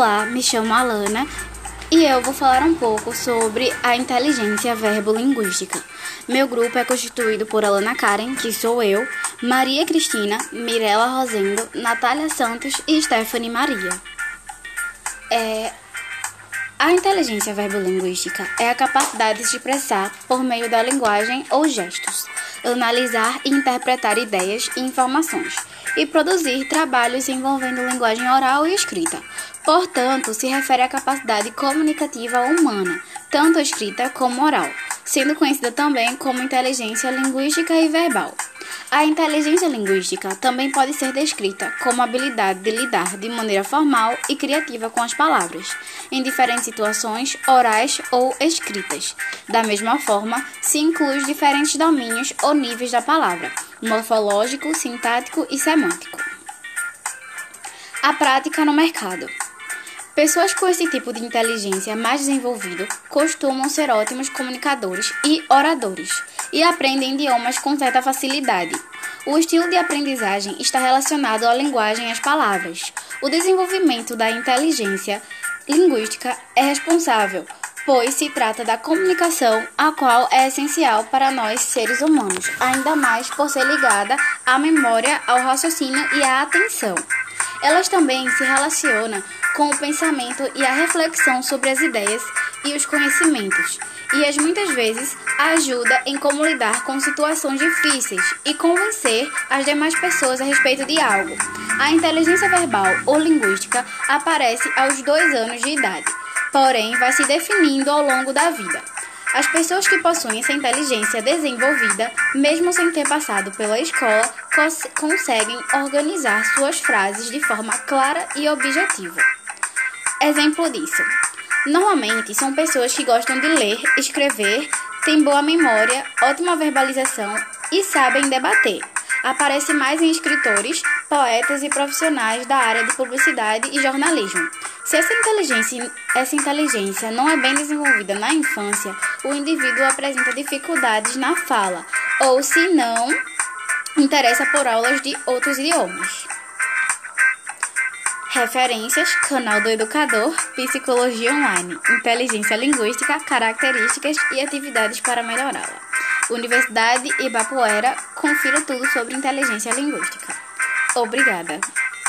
Olá, me chamo Alana e eu vou falar um pouco sobre a inteligência verbolinguística. Meu grupo é constituído por Alana Karen, que sou eu, Maria Cristina, Mirela Rosendo, Natália Santos e Stephanie Maria. É, a inteligência verbolinguística é a capacidade de expressar por meio da linguagem ou gestos, analisar e interpretar ideias e informações e produzir trabalhos envolvendo linguagem oral e escrita. Portanto, se refere à capacidade comunicativa humana, tanto escrita como oral, sendo conhecida também como inteligência linguística e verbal. A inteligência linguística também pode ser descrita como a habilidade de lidar de maneira formal e criativa com as palavras, em diferentes situações orais ou escritas. Da mesma forma, se inclui os diferentes domínios ou níveis da palavra, morfológico, sintático e semântico. A prática no mercado. Pessoas com esse tipo de inteligência mais desenvolvido costumam ser ótimos comunicadores e oradores e aprendem idiomas com certa facilidade. O estilo de aprendizagem está relacionado à linguagem e às palavras. O desenvolvimento da inteligência linguística é responsável, pois se trata da comunicação, a qual é essencial para nós seres humanos, ainda mais por ser ligada à memória, ao raciocínio e à atenção. Elas também se relacionam com o pensamento e a reflexão sobre as ideias e os conhecimentos, e as muitas vezes ajuda em como lidar com situações difíceis e convencer as demais pessoas a respeito de algo. A inteligência verbal ou linguística aparece aos dois anos de idade, porém vai se definindo ao longo da vida. As pessoas que possuem essa inteligência desenvolvida, mesmo sem ter passado pela escola, cons conseguem organizar suas frases de forma clara e objetiva. Exemplo disso. Normalmente são pessoas que gostam de ler, escrever, têm boa memória, ótima verbalização e sabem debater. Aparece mais em escritores, poetas e profissionais da área de publicidade e jornalismo. Se essa inteligência, essa inteligência não é bem desenvolvida na infância, o indivíduo apresenta dificuldades na fala, ou se não, interessa por aulas de outros idiomas. Referências: Canal do Educador, Psicologia Online, Inteligência Linguística, Características e Atividades para melhorá-la. Universidade Ibapuera, confira tudo sobre inteligência linguística. Obrigada!